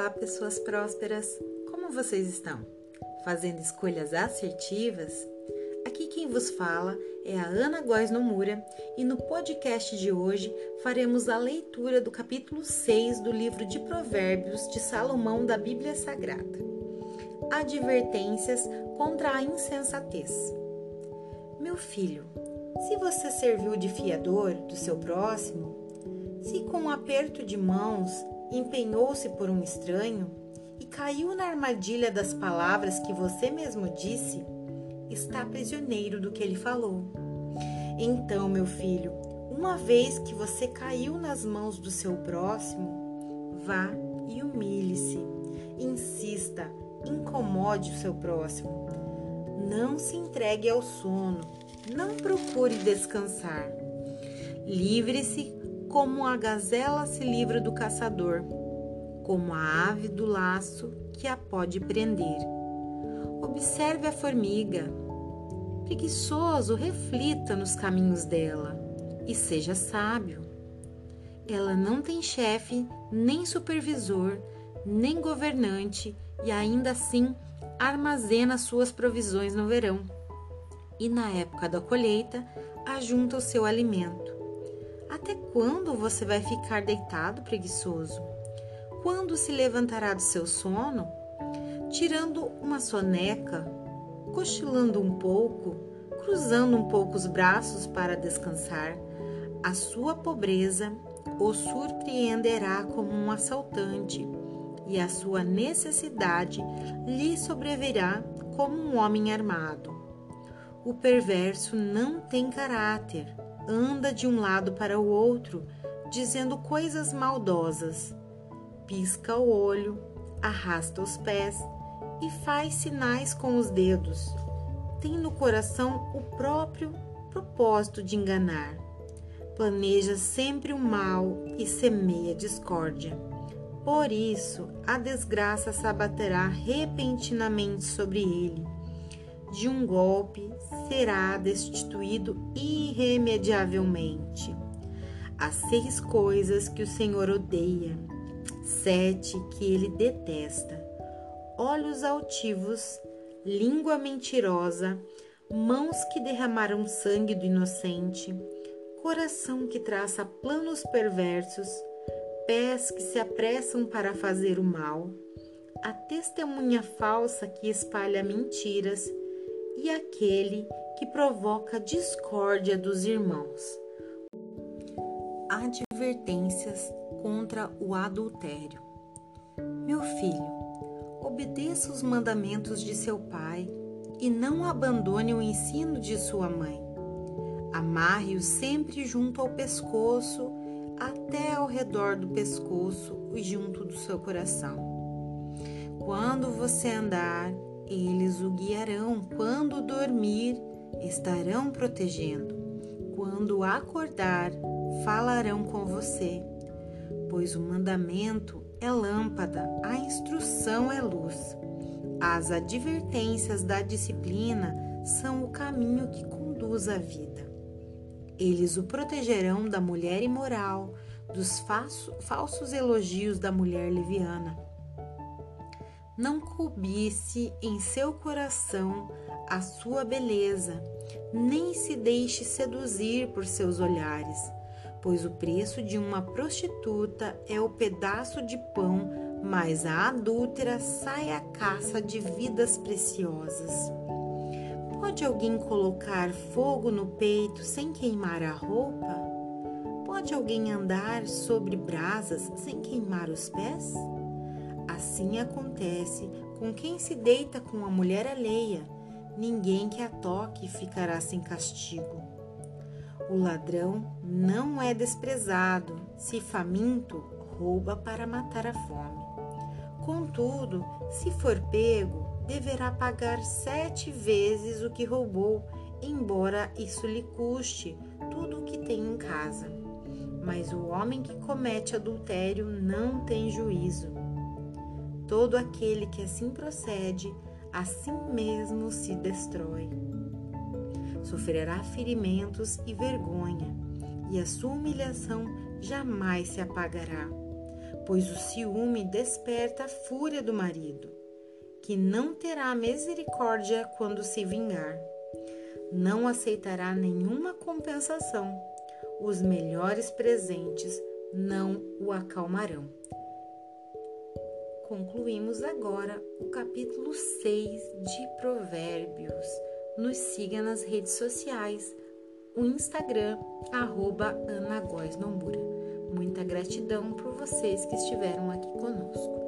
Olá, pessoas prósperas! Como vocês estão? Fazendo escolhas assertivas? Aqui quem vos fala é a Ana Góes Nomura e no podcast de hoje faremos a leitura do capítulo 6 do livro de Provérbios de Salomão da Bíblia Sagrada. Advertências contra a insensatez. Meu filho, se você serviu de fiador do seu próximo, se com um aperto de mãos empenhou-se por um estranho e caiu na armadilha das palavras que você mesmo disse, está prisioneiro do que ele falou. Então, meu filho, uma vez que você caiu nas mãos do seu próximo, vá e humilhe-se, insista, incomode o seu próximo. Não se entregue ao sono, não procure descansar. Livre-se como a gazela se livra do caçador, como a ave do laço que a pode prender. Observe a formiga. Preguiçoso, reflita nos caminhos dela e seja sábio. Ela não tem chefe, nem supervisor, nem governante e ainda assim armazena suas provisões no verão. E na época da colheita, ajunta o seu alimento. Até quando você vai ficar deitado preguiçoso? Quando se levantará do seu sono? Tirando uma soneca, cochilando um pouco, cruzando um pouco os braços para descansar, a sua pobreza o surpreenderá como um assaltante e a sua necessidade lhe sobrevirá como um homem armado. O perverso não tem caráter, anda de um lado para o outro, dizendo coisas maldosas. Pisca o olho, arrasta os pés e faz sinais com os dedos. Tem no coração o próprio propósito de enganar. Planeja sempre o mal e semeia discórdia. Por isso, a desgraça se abaterá repentinamente sobre ele de um golpe será destituído irremediavelmente. Há seis coisas que o Senhor odeia, sete que ele detesta: olhos altivos, língua mentirosa, mãos que derramaram sangue do inocente, coração que traça planos perversos, pés que se apressam para fazer o mal, a testemunha falsa que espalha mentiras e aquele que provoca discórdia dos irmãos. Advertências contra o adultério. Meu filho, obedeça os mandamentos de seu pai e não abandone o ensino de sua mãe. Amarre-o sempre junto ao pescoço, até ao redor do pescoço e junto do seu coração. Quando você andar, eles o guiarão quando dormir, estarão protegendo. Quando acordar, falarão com você. Pois o mandamento é lâmpada, a instrução é luz. As advertências da disciplina são o caminho que conduz à vida. Eles o protegerão da mulher imoral, dos falsos elogios da mulher leviana não cobice em seu coração a sua beleza, nem se deixe seduzir por seus olhares, pois o preço de uma prostituta é o pedaço de pão, mas a adúltera sai à caça de vidas preciosas. Pode alguém colocar fogo no peito sem queimar a roupa? Pode alguém andar sobre brasas sem queimar os pés? Assim acontece com quem se deita com a mulher alheia, ninguém que a toque ficará sem castigo. O ladrão não é desprezado, se faminto, rouba para matar a fome. Contudo, se for pego, deverá pagar sete vezes o que roubou, embora isso lhe custe tudo o que tem em casa. Mas o homem que comete adultério não tem juízo Todo aquele que assim procede, assim mesmo se destrói. Sofrerá ferimentos e vergonha, e a sua humilhação jamais se apagará. pois o ciúme desperta a fúria do marido, que não terá misericórdia quando se vingar. Não aceitará nenhuma compensação. Os melhores presentes não o acalmarão. Concluímos agora o capítulo 6 de Provérbios. Nos siga nas redes sociais, o Instagram, arroba Muita gratidão por vocês que estiveram aqui conosco.